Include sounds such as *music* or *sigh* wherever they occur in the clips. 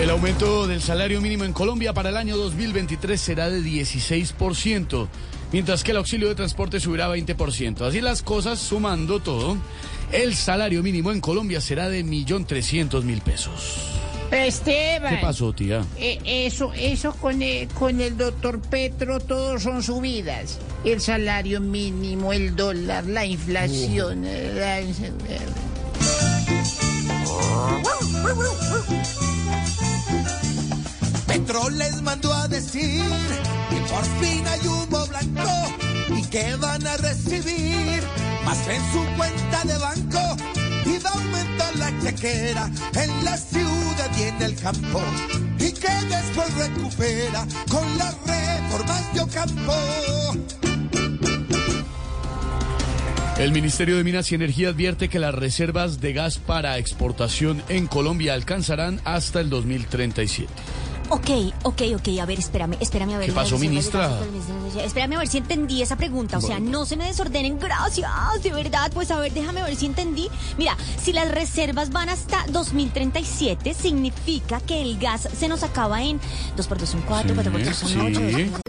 El aumento del salario mínimo en Colombia para el año 2023 será de 16%, mientras que el auxilio de transporte subirá 20%. Así las cosas, sumando todo, el salario mínimo en Colombia será de 1.300.000 pesos. Esteban. ¿Qué pasó, tía? Eh, eso, eso con el, con el doctor Petro, todos son subidas. El salario mínimo, el dólar, la inflación. eh, la- Petro les mandó a decir que por fin hay humo blanco y que van a recibir más en su cuenta de banco y va a aumentar la chequera en la ciudad y en el campo y que después recupera con las reformas de Ocampo. El Ministerio de Minas y Energía advierte que las reservas de gas para exportación en Colombia alcanzarán hasta el 2037. Ok, ok, ok, a ver, espérame, espérame a ver. ¿Qué pasó, ministra? espérame, a ver si entendí esa pregunta, o sea, no se me desordenen, gracias, de verdad, pues a ver, déjame ver si entendí. Mira, si las reservas van hasta 2037, significa que el gas se nos acaba en 2 por 2 son 4, 4 por 2 son sí. 8.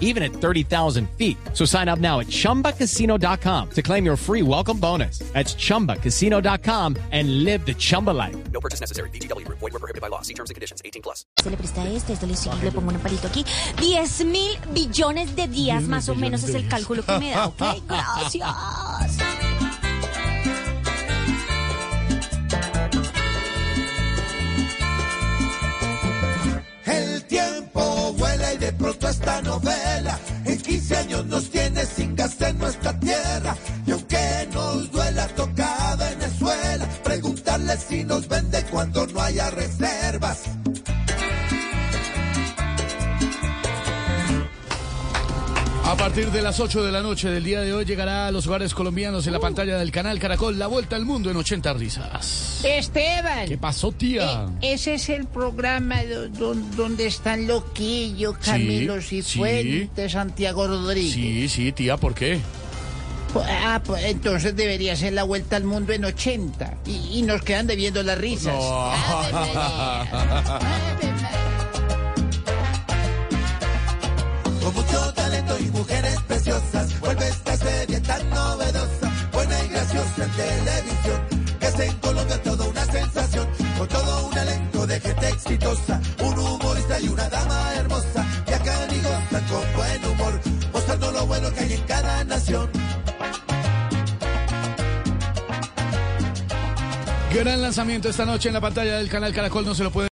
even at 30,000 feet. So sign up now at chumbacasino.com to claim your free welcome bonus. That's chumbacasino.com and live the Chumba life. No purchase necessary. VGW Group. Void were prohibited by law. See terms and conditions. 18 plus. Se le presta este, este le, sigue, le pongo un palito aquí. 10 mil billones de días, más o menos, es el cálculo que me da, ¿ok? *laughs* Gracias. Novela. En 15 años nos A partir de las 8 de la noche del día de hoy llegará a los hogares colombianos en la pantalla del canal Caracol La Vuelta al Mundo en 80 risas. Esteban. ¿Qué pasó, tía? Eh, ese es el programa do- don- donde están Loquillo, Camilo sí. Cifuentes, Santiago Rodríguez. Sí, sí, tía, ¿por qué? Ah, pues entonces debería ser la vuelta al mundo en 80. Y, y nos quedan debiendo las risas. No. Ave televisión, que es en Colombia toda una sensación, con todo un elenco de gente exitosa, un humorista y una dama hermosa, que acá y gozan con buen humor, mostrando lo bueno que hay en cada nación. Gran lanzamiento esta noche en la pantalla del canal Caracol, no se lo puede